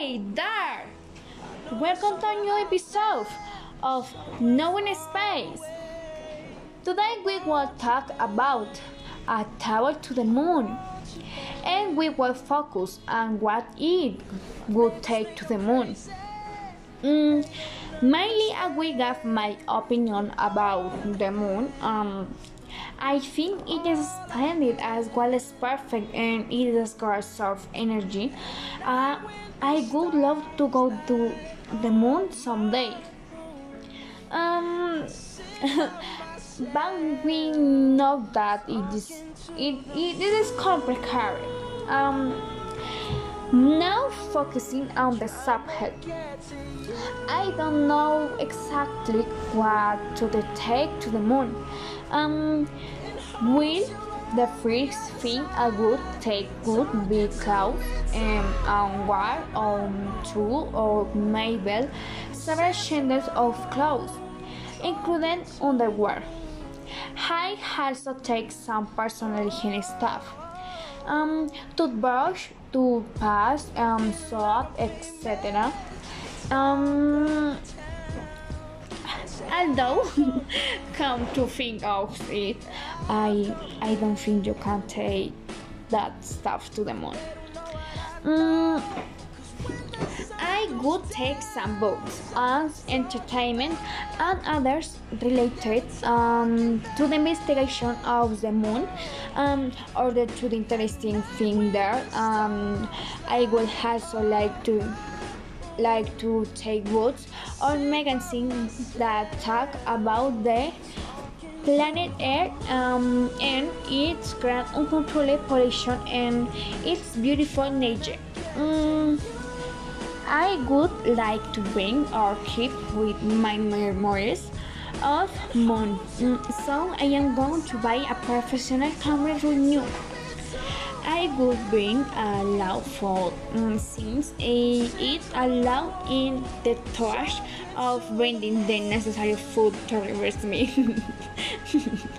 Hey there! Welcome to a new episode of Knowing Space. Today we will talk about a tower to the moon and we will focus on what it would take to the moon. Mm, mainly, I will give my opinion about the moon. Um, I think it is splendid as well as perfect and it is got of energy. Uh, I would love to go to the moon someday. Um, but we know that it is it, it, it is complicated. Um, now focusing on the subject. I don't know exactly what to take to the moon. Um, will the first thing I would take would be clothes um, on one or two or maybe several changes of clothes, including underwear. I also take some personal hygiene stuff. Um, toothbrush, toothpaste, um, soap, etc. Um, although, come to think of it, I I don't think you can take that stuff to the moon. Um, I would take some books as entertainment and others related um, to the investigation of the moon um, or the, to the interesting thing there. Um, I would also like to like to take books or magazines that talk about the planet Earth um, and its grand uncontrolled pollution and its beautiful nature. Mm, I would like to bring or keep with my memories of moon. Mm, so I am going to buy a professional camera for you. I would bring a loud phone mm, since it allows in the task of bringing the necessary food to reverse me.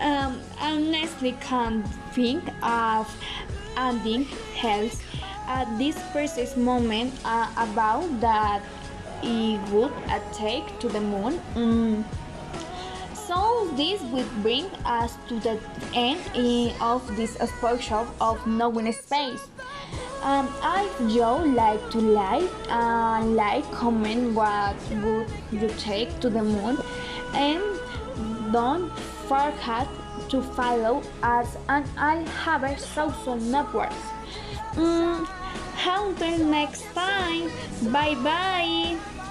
um, honestly can't think of adding else at this precise moment uh, about that it would take to the moon. Mm. So this would bring us to the end of this workshop of knowing space. Um, I would like to like, uh, like, comment what would you take to the moon, and don't forget to follow us on all our social networks. Mm, until next time, bye bye.